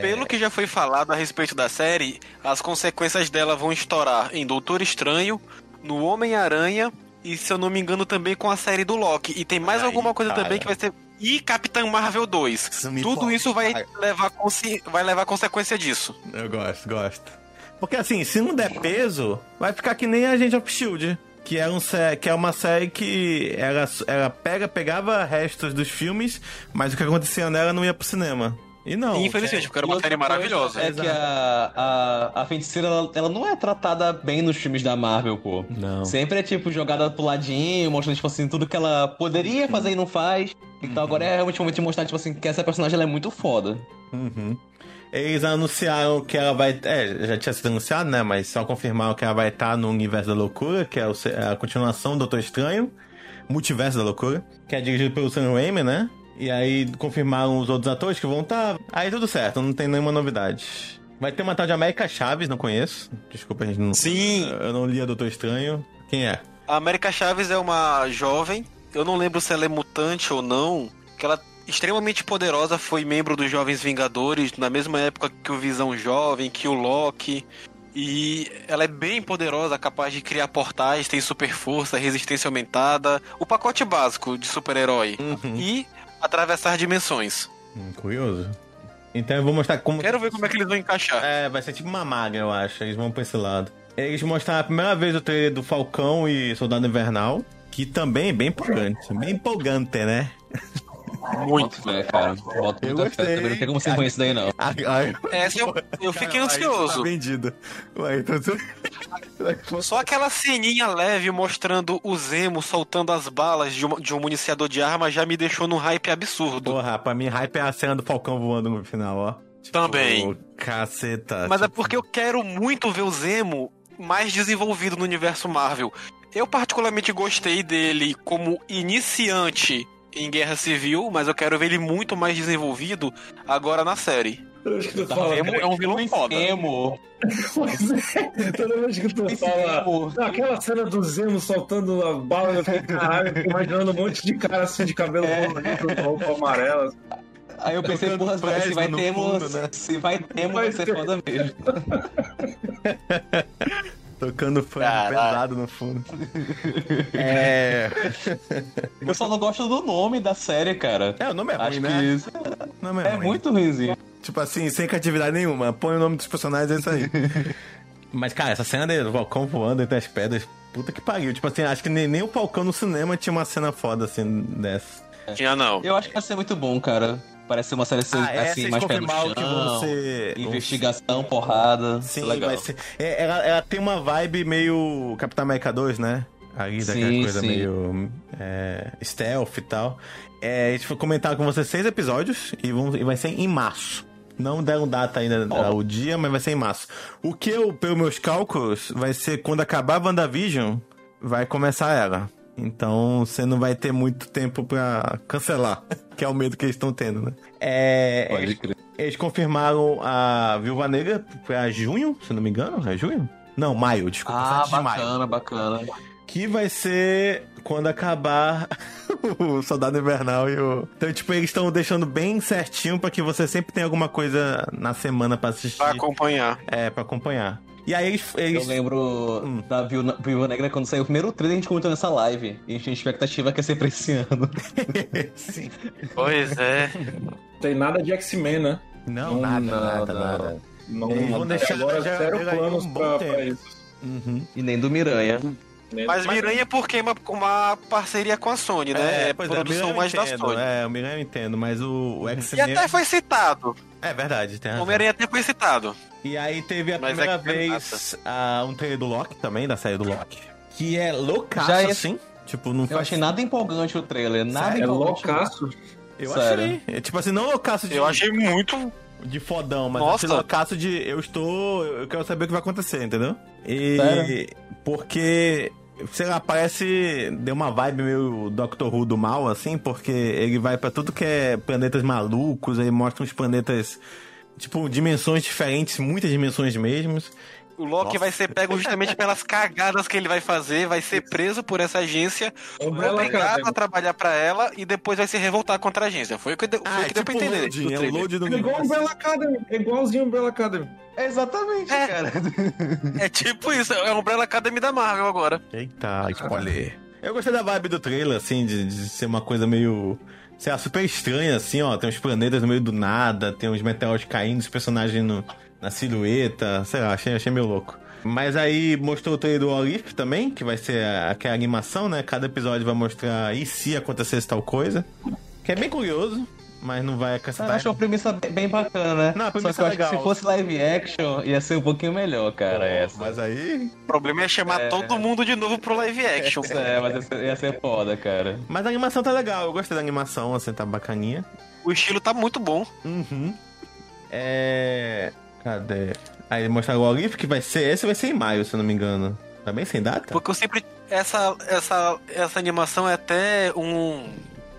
Pelo que já foi falado a respeito da série, as consequências dela vão estourar em Doutor Estranho, no Homem-Aranha e, se eu não me engano, também com a série do Loki. E tem mais Ai, alguma coisa cara. também que vai ser e Capitã Marvel 2. Isso Tudo isso vai Ai. levar, consi- vai levar consequência disso. Eu gosto, gosto. Porque assim, se não der peso, vai ficar que nem a gente of Shield. Que é, um, que é uma série que ela, ela pega, pegava restos dos filmes, mas o que acontecia nela não ia pro cinema. E não. Infelizmente, porque era uma série maravilhosa. É que a, a, a feiticeira, ela, ela não é tratada bem nos filmes da Marvel, pô. Não. Sempre é, tipo, jogada pro ladinho, mostrando, tipo assim, tudo que ela poderia fazer e não faz. Então agora é realmente o momento de mostrar, tipo assim, que essa personagem ela é muito foda. Uhum. Eles anunciaram que ela vai. É, já tinha sido anunciado, né? Mas só confirmaram que ela vai estar no Universo da Loucura, que é a continuação do Doutor Estranho, Multiverso da Loucura, que é dirigido pelo Sam Raimi, né? E aí confirmaram os outros atores que vão estar. Aí tudo certo, não tem nenhuma novidade. Vai ter uma tal de América Chaves, não conheço. Desculpa, a gente não. Sim. Eu não li a Doutor Estranho. Quem é? A América Chaves é uma jovem, eu não lembro se ela é mutante ou não, que ela é extremamente poderosa, foi membro dos Jovens Vingadores, na mesma época que o Visão Jovem, que o Loki. E ela é bem poderosa, capaz de criar portais, tem super força, resistência aumentada, o pacote básico de super-herói. Uhum. E atravessar dimensões. Hum, curioso. Então eu vou mostrar como. Quero ver como é que eles vão encaixar. É, vai ser tipo uma maga, eu acho. Eles vão pra esse lado. Eles mostraram a primeira vez o trailer do Falcão e Soldado Invernal, que também é bem empolgante. Bem empolgante, né? Muito. É, cara. Bota Eu muita fé também. Não tem como ser ruim isso daí, não. Ai, ai. Essa eu, eu fiquei Tá ansioso. vendido. Ué, então você... Só aquela ceninha leve mostrando o Zemo soltando as balas de um, de um municiador de arma já me deixou num hype absurdo. Porra, pra mim, hype é a cena do Falcão voando no final, ó. Também. Ô, caceta. Mas é porque eu quero muito ver o Zemo mais desenvolvido no universo Marvel. Eu particularmente gostei dele como iniciante em Guerra Civil, mas eu quero ver ele muito mais desenvolvido agora na série. Fala, é um vilão foda. Emo. Pois é, toda vez que tu fala. Emo. Aquela cena do Zemo soltando a bala, eu fiquei, caralho, fico imaginando um monte de cara assim de cabelo colorido, com roupa amarela. Aí eu pensei, porra, se vai ter emo, fundo, né? se vai ter emo, vai ser foda mesmo. [LAUGHS] Tocando fã Caralho. pesado no fundo. [LAUGHS] é. Eu só não gosto do nome da série, cara. É, o nome é ruim, Acho né? que isso O nome é ruim. muito ruimzinho. Tipo assim, sem criatividade nenhuma. Põe o nome dos personagens, é isso aí. [LAUGHS] Mas, cara, essa cena do Falcão voando entre as pedras, puta que pariu. Tipo assim, acho que nem, nem o Falcão no cinema tinha uma cena foda assim dessa. Tinha não. Eu acho que vai ser muito bom, cara. Parece ser uma série Ah, é, assim, vocês mais pé no confirmaram que chão. ser. Investigação, porrada. Sim, legal. ser. É, ela, ela tem uma vibe meio Capitão América 2, né? Ali, daquela Sim, coisa sim. meio é, stealth e tal. É, eles comentaram com você seis episódios e, vão, e vai ser em março. Não deram data ainda Ó. o dia, mas vai ser em março. O que eu, pelos meus cálculos, vai ser quando acabar a WandaVision, vai começar ela. Então você não vai ter muito tempo pra cancelar, [LAUGHS] que é o medo que eles estão tendo, né? É, Pode crer. eles confirmaram a Viúva Negra pra junho, se não me engano. É junho? Não, maio, desculpa. Ah, 7 de maio. bacana, bacana. Que vai ser quando acabar [LAUGHS] o Soldado Invernal e o. Então, tipo, eles estão deixando bem certinho pra que você sempre tenha alguma coisa na semana pra assistir. Pra acompanhar. É, pra acompanhar. E aí eles. Eu eles... lembro Hum. da Viúva Negra quando saiu o primeiro trailer, a gente comentou nessa live. E a gente tinha expectativa que ia ser pra esse ano. [LAUGHS] Sim. Pois é. Tem nada de X-Men, né? Não, Não, nada, não, nada, não. nada. Não, vão até deixar agora já- zero planos um pra, pra isso. Uhum. E nem do Miranha. Mas Miranha é porque é uma, uma parceria com a Sony, né? É, pois é, o produção Miranha eu mais da entendo, Sony. É, o Miranha eu entendo, mas o, o E X-Men. até foi citado. É verdade, tem O razão. Homem-Aranha até foi citado. E aí teve a Mas primeira é é vez ah, um trailer do Loki também, da série do Loki. Que é loucaço, Já ia- assim. Tipo, não Eu faz... achei nada empolgante o trailer. Nada É empolgante. loucaço. Eu Sério. achei. É, tipo assim, não loucaço de, Eu achei muito. de fodão, mas Nossa. achei loucaço de eu estou. Eu quero saber o que vai acontecer, entendeu? E. Sério? Porque. Sei lá, parece. Deu uma vibe meio Doctor Who do mal, assim, porque ele vai pra tudo que é planetas malucos, aí mostra uns planetas. Tipo, dimensões diferentes, muitas dimensões mesmos. O Loki Nossa. vai ser pego justamente [LAUGHS] pelas cagadas que ele vai fazer, vai ser preso por essa agência, Umbrella obrigado a trabalhar pra ela e depois vai se revoltar contra a agência. Foi o que, deu- foi o que deu pra entender. loading, é load do É igual. Umbrella Academy. É igualzinho Umbrella Academy. Exatamente, É. cara. É tipo isso, é o Umbrella Academy da Marvel agora. Eita, spoiler. Eu gostei da vibe do trailer, assim, de, de ser uma coisa meio. sei lá, super estranha, assim, ó. Tem uns planetas no meio do nada, tem uns meteoros caindo, os personagens no, na silhueta, sei lá, achei, achei meio louco. Mas aí mostrou o trailer do Olif também, que vai ser a- aquela animação, né? Cada episódio vai mostrar e se acontecesse tal coisa. Que é bem curioso, mas não vai Eu acrescentar. acho uma premissa bem bacana, né? Não, a Só premissa que eu é acho que legal. se fosse live action, ia ser um pouquinho melhor, cara, essa. Mas aí. O problema é chamar todo mundo de novo pro live action. [LAUGHS] É, mas ia ser, ia ser foda, cara. Mas a animação tá legal, eu gostei da animação, assim, tá bacaninha. O estilo tá muito bom. Uhum. É. Cadê? Aí mostraram o Olif, que vai ser. Esse vai ser em maio, se eu não me engano. Tá bem sem data? Porque eu sempre. Essa, essa, essa animação é até um.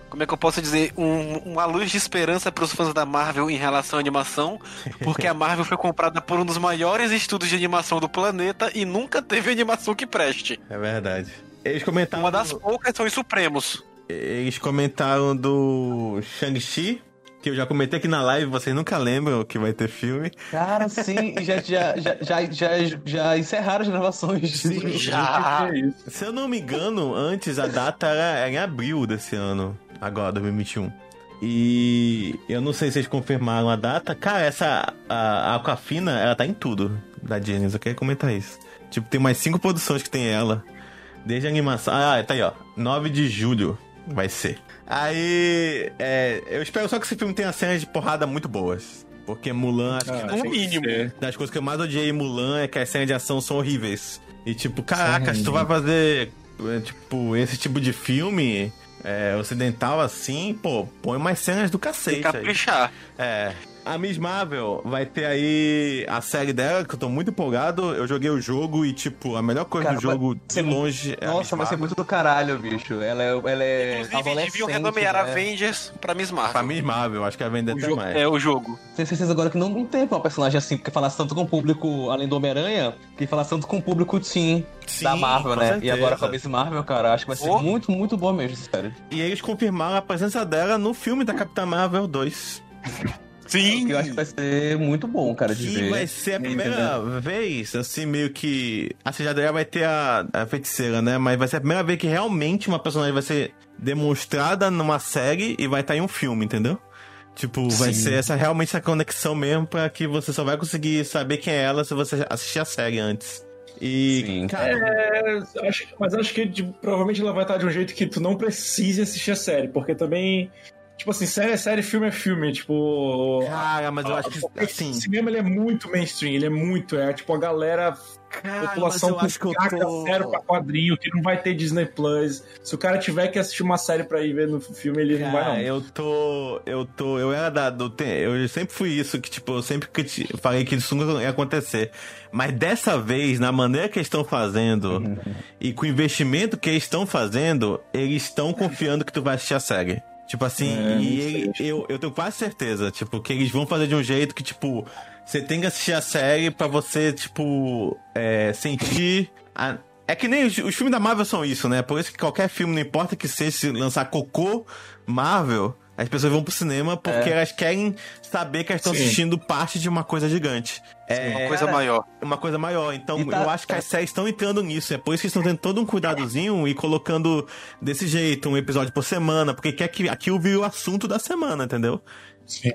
Como é que eu posso dizer? Um- uma luz de esperança pros fãs da Marvel em relação à animação. [LAUGHS] Porque a Marvel foi comprada por um dos maiores estúdios de animação do planeta e nunca teve animação que preste. É verdade. Eles comentaram. Uma das poucas são os Supremos. Eles comentaram do Shang-Chi, que eu já comentei aqui na live, vocês nunca lembram que vai ter filme. Cara, sim, e já, já, já, já, já, encerraram as gravações. Sim, [LAUGHS] Já. É? Se eu não me engano, antes a data era, era em abril desse ano, agora, 2021. E eu não sei se eles confirmaram a data. Cara, essa a, a Aquafina, ela tá em tudo da Disney, eu queria comentar isso. Tipo, tem mais cinco produções que tem ela. Desde a animação. Ah, tá aí, ó. 9 de julho vai ser. Aí. é, eu espero só que esse filme tenha cenas de porrada muito boas. Porque Mulan, acho que Ah, tem que mínimo. das coisas que eu mais odiei em Mulan é que as cenas de ação são horríveis. E tipo, caraca, se tu vai fazer é, tipo esse tipo de filme é, ocidental assim, pô, põe mais cenas do Tem cacete. aí. caprichar. É. A Miss Marvel vai ter aí a série dela, que eu tô muito empolgado. Eu joguei o jogo e, tipo, a melhor coisa Cara, do jogo, de longe, é a Miss Nossa, vai ser muito do caralho, bicho. Ela é. Ela é Inclusive, deviam adolescente, renomear né? Avengers pra Miss Marvel. Pra Miss Marvel, acho que vai vender O até jogo- mais. é o jogo. Tenho certeza agora que não, não tem uma personagem assim que falasse tanto com o público, além do Homem-Aranha, que falasse tanto com o público teen Sim, da Marvel, né? E certeza. agora com a Miss Marvel, cara, acho que vai ser Oh. muito, muito bom mesmo, sério. E eles confirmaram a presença dela no filme da Capitã Marvel 2. Sim. Eu acho que vai ser muito bom, cara, de Que ver. vai ser a primeira vez, assim, meio que. A já vai ter a, a feiticeira, né? Mas vai ser a primeira vez que realmente uma personagem vai ser demonstrada numa série e vai estar em um filme, entendeu? Tipo, vai Sim. ser essa realmente essa conexão mesmo pra que você só vai conseguir saber quem é ela se você assistir a série antes. E, Sim. cara, É, acho- mas acho que tipo, provavelmente ela vai estar de um jeito que tu não precise assistir a série, porque também. Tipo assim, série é série, filme é filme. Tipo. cara, mas eu acho que Porque assim. O cinema ele é muito mainstream, ele é muito. É tipo a galera, Cara, população mas eu acho que eu tô- sério pra quadrinho, que não vai ter Disney Plus. Se o cara tiver que assistir uma série pra ir ver no filme, ele não vai Cara, não. eu tô. Eu tô. Eu era da. Do, eu sempre fui isso, que, tipo, eu sempre falei que isso nunca ia acontecer. Mas dessa vez, na maneira que eles estão fazendo e com o investimento que eles estão fazendo, eles estão confiando que tu vai assistir a série. Tipo assim, É, e ele- eu, eu tenho quase certeza, tipo, que eles vão fazer de um jeito que, tipo, você tem que assistir a série pra você, tipo, é, sentir. a- É que nem os, os filmes da Marvel são isso, né? Por isso que qualquer filme, não importa que seja, se lançar cocô Marvel, as pessoas vão pro cinema porque elas querem saber que elas estão assistindo parte de uma coisa gigante. É Uma coisa maior. uma coisa maior. Então, E tá- eu acho que as séries estão entrando nisso. É por isso que estão tendo todo um cuidadozinho e colocando desse jeito, um episódio por semana, porque quer que aquilo vire o assunto da semana, entendeu?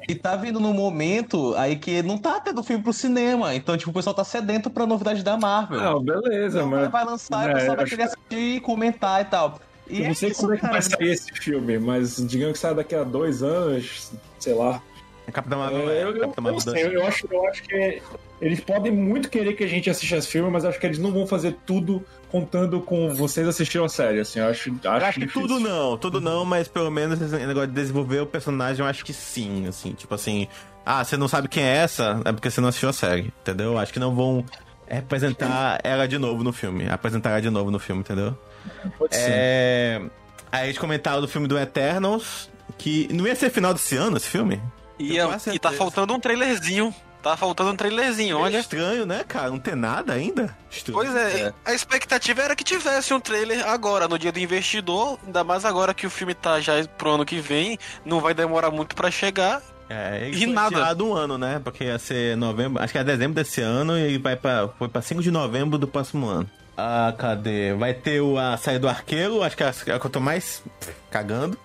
E tá vindo num momento aí que não tá tendo filme pro cinema. Então, tipo, o pessoal tá sedento pra novidade da Marvel. Não, beleza, Então, mas. vai lançar e É, o pessoal vai acho querer assistir, comentar e tal. E Eu não sei isso, quando é que cara. vai sair esse filme, mas digamos que sai daqui a dois anos, sei lá. A Capitã Marvel, É, eu, eu, Capitã eu, Marvel sei, 2. eu acho, eu acho que eles podem muito querer que a gente assista esse filme, mas acho que eles não vão fazer tudo contando com vocês assistiram a série. Assim, eu acho, acho, Eu acho que tudo não, tudo não, mas pelo menos esse negócio de desenvolver o personagem, eu acho que sim, assim, tipo assim, ah, você não sabe quem é essa, é porque você não assistiu a série, entendeu? Eu Acho que não vão representar ela de novo no filme, apresentar ela de novo no filme, entendeu? Pode ser. É... Aí eles comentaram do filme do Eternals, que não ia ser final desse ano esse filme? E, Eu é- e tá faltando um trailerzinho. Tá faltando um trailerzinho, É olha. estranho, né, cara? Não tem nada ainda? Estranho. Pois é, É. a expectativa era que tivesse um trailer agora, no dia do investidor, ainda mais agora que o filme tá já pro ano que vem, não vai demorar muito pra chegar. É, ele E nada. um ano, né? Porque ia ser novembro, acho que é dezembro desse ano e vai pra, foi pra 5 de novembro do próximo ano. Ah, cadê? Vai ter o, a saída do arqueiro, acho que é a que eu tô mais cagando.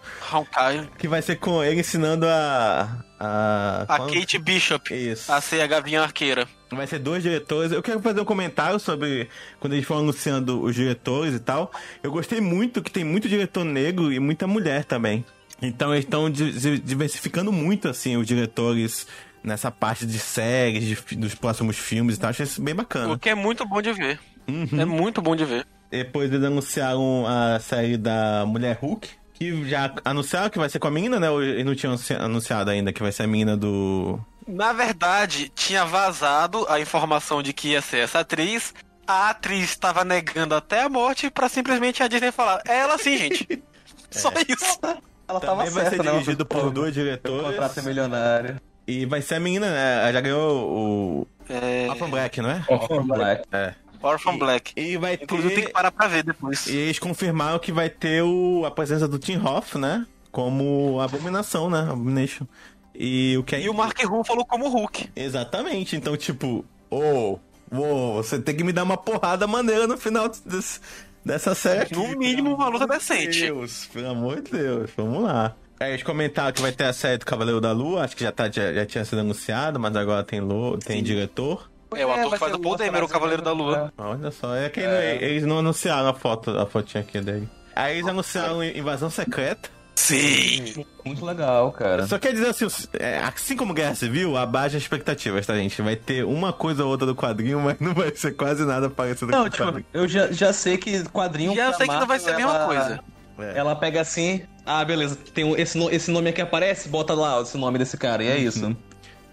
Que vai ser com ele ensinando a. A, A quando- Kate Bishop. Isso. A ser a Gavinha Arqueira. Vai ser dois diretores. Eu quero fazer um comentário sobre quando eles foram anunciando os diretores e tal. Eu gostei muito que tem muito diretor negro e muita mulher também. Então eles estão di- di- diversificando muito assim os diretores nessa parte de séries, de dos próximos filmes e tal. Achei isso bem bacana. O que é muito bom de ver. Uhum. É muito bom de ver. Depois eles anunciaram a série da Mulher Hulk. Que já anunciaram que vai ser com a menina, né? Eles não tinham anunci- anunciado ainda que vai ser a menina do. Na verdade, tinha vazado a informação de que ia ser essa atriz. A atriz estava negando até a morte pra simplesmente a Disney falar: é ela sim, gente. [LAUGHS] Só isso. Ela tava Também vai certa, ser né? dirigido por dois diretores. contrato é milionário. E vai ser a menina, né? Ela já ganhou o. É. Orphan Black, não é? Orphan Black. É. Orphan Black. E vai Inclusive, tem que ter. parar pra ver depois. E eles confirmaram que vai ter o... a presença do Tim Hoff, né? Como abominação, né? Abomination. E o que é. E o Mark Ruffalo como Hulk. Exatamente. Então, tipo, ô, ô, você tem que me dar uma porrada maneira no final desse- dessa série. aqui, No mínimo, uma luta decente. Deus, pelo amor de Deus, vamos lá. Aí eles comentaram que vai ter a série do Cavaleiro da Lua, acho que já, tá, já, já tinha sido anunciado, mas agora tem, lo, tem diretor. É, o ator vai que faz o Paul Dameron, o Cavaleiro da Lua. Olha só, é que eles não anunciaram a foto, a fotinha aqui dele. Aí eles anunciaram Invasão Secreta. Sim. Muito legal, cara. Só quer dizer assim, é, assim como Guerra Civil, abaixa as expectativas, tá, gente? Vai ter uma coisa ou outra do quadrinho, mas não vai ser quase nada parecido com Não, o tipo, quadrinho. eu já, já sei que quadrinho. Já sei que não vai ser a mesma ela- coisa. É. Ela pega assim, ah, beleza, tem um- esse, esse nome aqui aparece, bota lá esse nome desse cara, e é isso.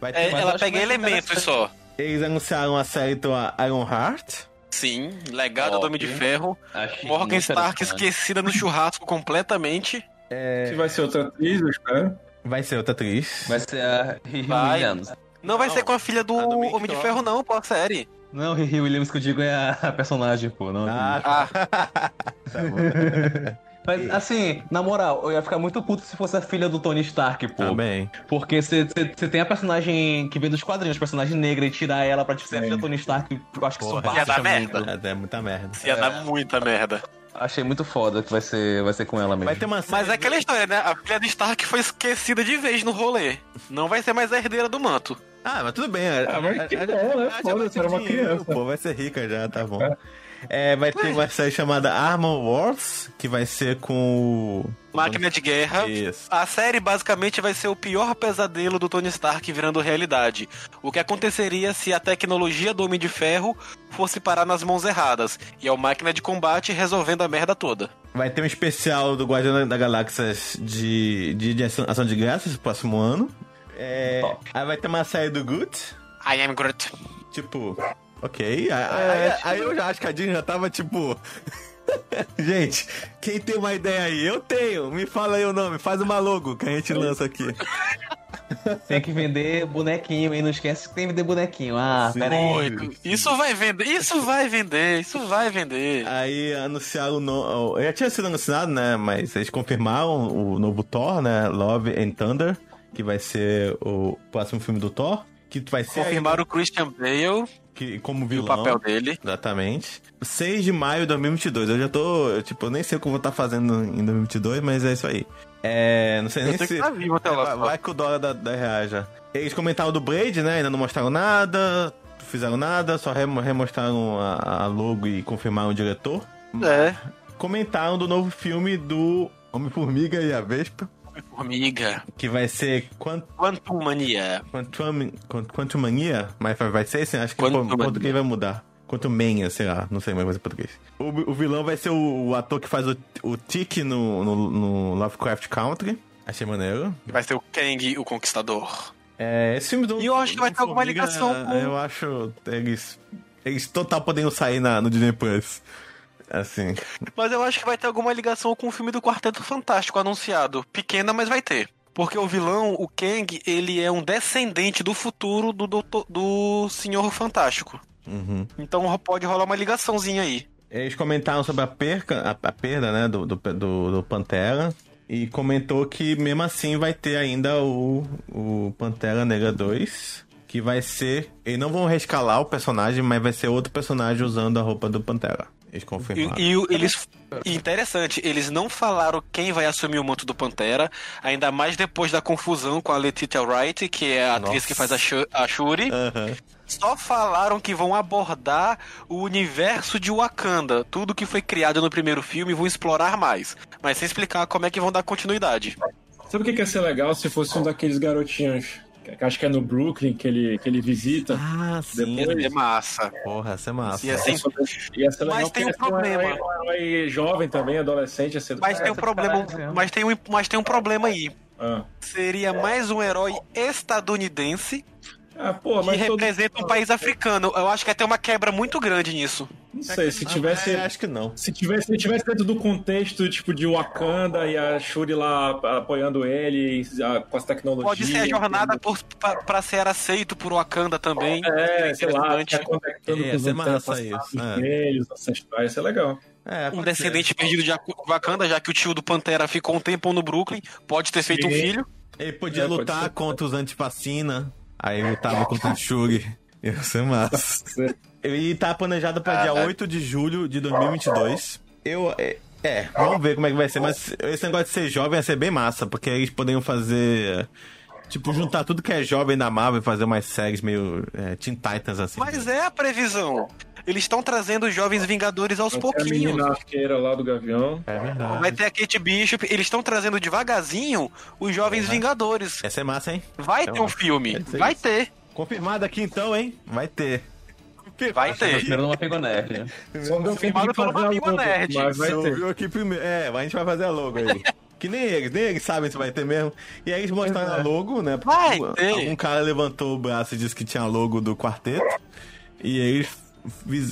Vai ter É, ela pega elementos só. Eles anunciaram a série do Iron Heart. Sim, legado do Top. Homem de Ferro. Achei Morgan Stark esquecida no churrasco completamente. Se vai ser outra atriz, eu espero. Vai ser outra atriz. Vai ser a Riri Vai. Williams. Não vai Não, ser com a filha do a do Homem de. Ferro, não, pô, a série. Não, Riri Williams que eu digo é a, personagem, pô. Não, Ah, [LAUGHS] Ah, [LAUGHS] Mas, assim, na moral, eu ia ficar muito puto se fosse a filha do Tony Stark, pô. também. Porque você tem a personagem que vem dos quadrinhos, personagem negra, e tirar ela pra ser a filha do Tony Stark, eu acho que isso Porra, ia dar muito. merda. É, é muita merda. ia dar muita merda. Achei muito foda que vai ser, vai ser com ela mesmo. Vai ter uma série. Mas é aquela história, né? A filha de Stark foi esquecida de vez no rolê. Não vai ser mais a herdeira do manto. Ah, mas tudo bem. Ah, mas que bom, né? Foda-se, era uma dinheiro, criança. Pô, vai ser rica já, tá bom. É, vai ter uma série chamada Armor Wars, que vai ser com o... Máquina de guerra. Isso. A série basicamente vai ser o pior pesadelo do Tony Stark virando realidade. O que aconteceria se a tecnologia do Homem de Ferro fosse parar nas mãos erradas. E é o máquina de combate resolvendo a merda toda. Vai ter um especial do Guardião da Galáxia de, de, de ação, de graças no próximo ano. É, aí vai ter uma série do Groot. I am Groot. Tipo, ok. Aí, aí- aí eu já acho que a Disney já tava tipo. [LAUGHS] gente, quem tem uma ideia aí? Eu tenho. Me fala aí o nome, faz uma logo que a gente lança aqui. [LAUGHS] Tem que vender bonequinho, e não esquece que tem que vender bonequinho. Ah, Sim. pera aí. Muito. Isso vai vender, isso vai vender, isso vai vender. Aí anunciaram o no... Já tinha sido anunciado, né? Mas eles confirmaram o novo Thor, né? Love and Thunder, que vai ser o próximo filme do Thor. Que vai ser. Confirmaram o Christian Bale que, como e o vilão. papel dele. Exatamente. 6 de maio de 2022. Eu já tô. eu, Tipo, eu nem sei o que eu vou estar fazendo em 2022, mas é isso aí. É. Não sei nem Eu sei se. que tá vivo até lá. vai, vai que o dólar da, da reaja. Eles comentaram do Braid, né? Ainda não mostraram nada. Fizeram nada, só remo- remostraram a, a logo e confirmaram o diretor. É. Comentaram do novo filme do Homem-Formiga e a Vespa, Formiga. que vai ser Quant, Quantum Mania. Quantum, Quant- Quantum Mania, mas vai- ser assim, acho que Quantum português vai mudar. Quantum Mania, sei lá, não sei mais em português. O, o vilão vai ser o, o ator que faz o, o Tic no, no, no Lovecraft Country. Achei maneiro. Vai ser o Kang, o Conquistador. É, esse filme do. E eu acho que vai ter alguma ligação com- Eu acho. Eles. Eles total poderiam sair na, no Disney Plus. Assim. Mas eu acho que vai ter alguma ligação com o filme do Quarteto Fantástico anunciado. Pequena, mas vai ter. Porque o vilão, o Kang, ele é um descendente do futuro do, doutor- do Senhor Fantástico. Uhum. Então pode rolar uma ligaçãozinha aí. Eles comentaram sobre a perca, a, a perda, né, do, do, do, do Pantera. E comentou que mesmo assim vai ter ainda o, o Pantera Negra 2. Que vai ser. Eles não vão rescalar o personagem, mas vai ser outro personagem usando a roupa do Pantera. Eles confirmaram. E, e o- eles. e interessante, eles não falaram quem vai assumir o manto do Pantera, ainda mais depois da confusão com a Letitia Wright, que é a atriz Nossa. que faz a, Shu- a Shuri. Só falaram que vão abordar o universo de Wakanda, tudo que foi criado no primeiro filme, e vão explorar mais. Mas sem explicar como é que vão dar continuidade. Sabe o que que ia ser legal se fosse um daqueles garotinhos? Que Acho que é no Brooklyn que ele, que ele visita. Ah, sim. Depois- É massa. Porra, essa é massa. E assim, Ia ser legal Mas tem um ser problema. herói- Um herói jovem também, adolescente, ser. mas tem um problema, caralho. mas tem um, mas tem um problema aí. Ah, Seria mais um herói estadunidense ah pô, que mas todo... representa um país africano. Eu acho que ia ter uma quebra muito grande nisso. Não sei, se tivesse. É, acho que não. Se tivesse, se tivesse dentro do contexto, tipo, de Wakanda e a Shuri lá apoiando ele ah, com as tecnologias. Pode ser a jornada por, pra, pra ser aceito por Wakanda também. É, sei lá, Interessante. tá conectando Ia com os ser massa antepassados isso, é. deles, ancestrais, isso é legal. É, Um pode descendente perdido de Wakanda, já que o tio do Pantera ficou um tempão no Brooklyn, pode ter feito um Sim. filho. ser. Ele podia É, pode lutar ser. contra os antivacina. Aí lutava contra o Shuri. Ia ser massa. Ele tá planejado pra dia 8 de julho de 2022. Eu. É, é, vamos ver como é que vai ser. Mas esse negócio de ser jovem ia ser bem massa, porque aí eles poderiam fazer. Tipo, juntar tudo que é jovem da Marvel e fazer umas séries meio é, Teen Titans assim. Mas é a previsão. Eles estão trazendo os jovens Vingadores aos a pouquinhos. menina arqueira lá do Gavião. É verdade. Vai ter a Kate Bishop. Eles estão trazendo devagarzinho os jovens Vingadores. Essa é massa, hein? Vai Então, ter um filme. Vai isso. ter. Confirmado aqui então, hein? Vai ter. Vai ter. Primeiro numa pegou nerd. Só não deu tempo Confirmado de pelo fazer a Amigo logo, Nerd. mas vai ter. aqui primeiro. É, a gente vai fazer a logo aí. [LAUGHS] que nem eles, nem eles sabem se vai ter mesmo. E aí eles mostraram a logo, né? porque Vai algum- ter. Algum cara levantou o braço e disse que tinha a logo do quarteto. E aí eles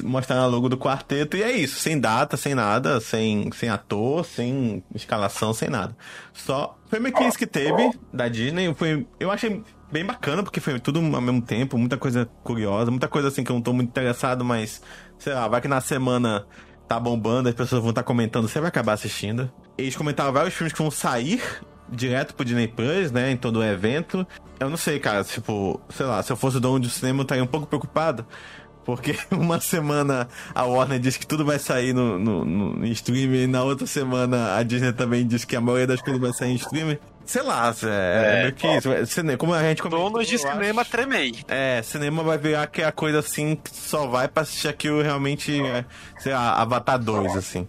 mostraram a logo do quarteto. E é isso, sem data, sem nada, sem, sem ator, sem escalação, sem nada. Só. Foi meio que isso que teve da Disney. Foi, eu achei bem bacana, porque foi tudo ao mesmo tempo, muita coisa curiosa, muita coisa assim que eu não tô muito interessado, mas, sei lá, vai que na semana tá bombando, as pessoas vão estar comentando, você vai acabar assistindo. Eles comentaram vários filmes que vão sair direto pro Disney Plus, né, em todo o evento. Eu não sei, cara, tipo, sei lá, se eu fosse o dono do cinema, eu estaria um pouco preocupado. Porque [LAUGHS] uma semana a Warner diz que tudo vai sair no, no, no em streaming, e na outra semana a Disney também diz que a maioria das coisas vai sair em streaming. Sei lá, é, é meio que isso. É, cine- Como a gente comentou, Donos de cinema, acho- tremei. é, cinema vai virar que é a coisa assim que só vai pra assistir aquilo realmente, é, sei lá, Avatar 2, assim.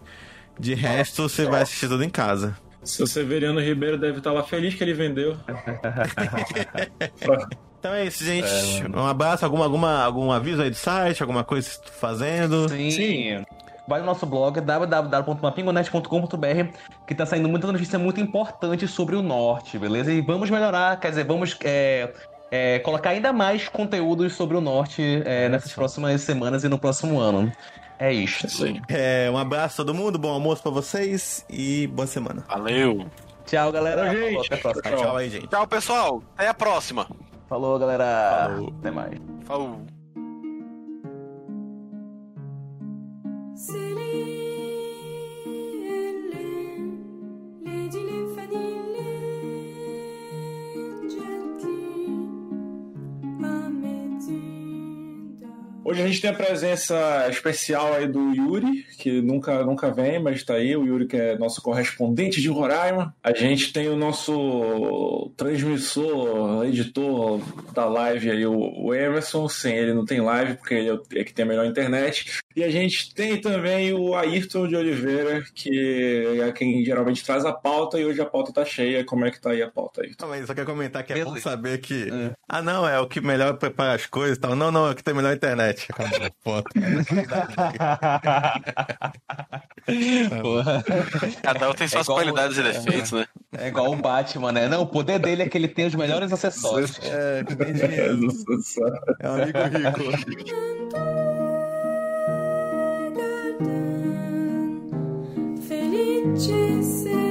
De resto, você vai assistir tudo em casa. Seu Severiano Ribeiro deve estar lá feliz que ele vendeu. [LAUGHS] [LAUGHS] Então é isso, gente. um abraço, alguma, alguma, algum aviso aí do site, alguma coisa que tá fazendo. Sim. Vai no nosso blog www.mapingonet.com.br que tá saindo muita notícia muito importante sobre o norte, beleza? E vamos melhorar, quer dizer, vamos é, é, colocar ainda mais conteúdos sobre o norte é, nessas próximas semanas e no próximo ano. É. Isso. É, um abraço a todo mundo, bom almoço pra vocês e boa semana. Valeu. Tchau, galera. Tchau, gente. Até a próxima. Tchau. Tchau aí, gente. Tchau, pessoal. Até a próxima. Falou, galera. Falou. Até mais. Falou. A gente tem a presença especial aí do Yuri, que nunca, nunca vem, mas tá aí. O Yuri, que é nosso correspondente de Roraima. A gente tem o nosso transmissor, editor da live aí, o Emerson. Sem ele não tem live, porque ele é é que tem a melhor internet. E a gente tem também o Ayrton de Oliveira, que é quem geralmente traz a pauta, e hoje a pauta tá cheia. Como é que tá aí a pauta, Ayrton? Não, mas só quer comentar que é bom saber que. Ah, não, é o que melhor prepara as coisas e tal. Não, não, é o que tem melhor internet. [LAUGHS] Acabou, foto. [LAUGHS] Porra. Cada um tem suas igual qualidades e você, defeitos, né? É igual o Batman, né? Não, o poder dele é que ele tem os melhores acessórios. É, dinheiro. [LAUGHS] É um amigo rico. Noches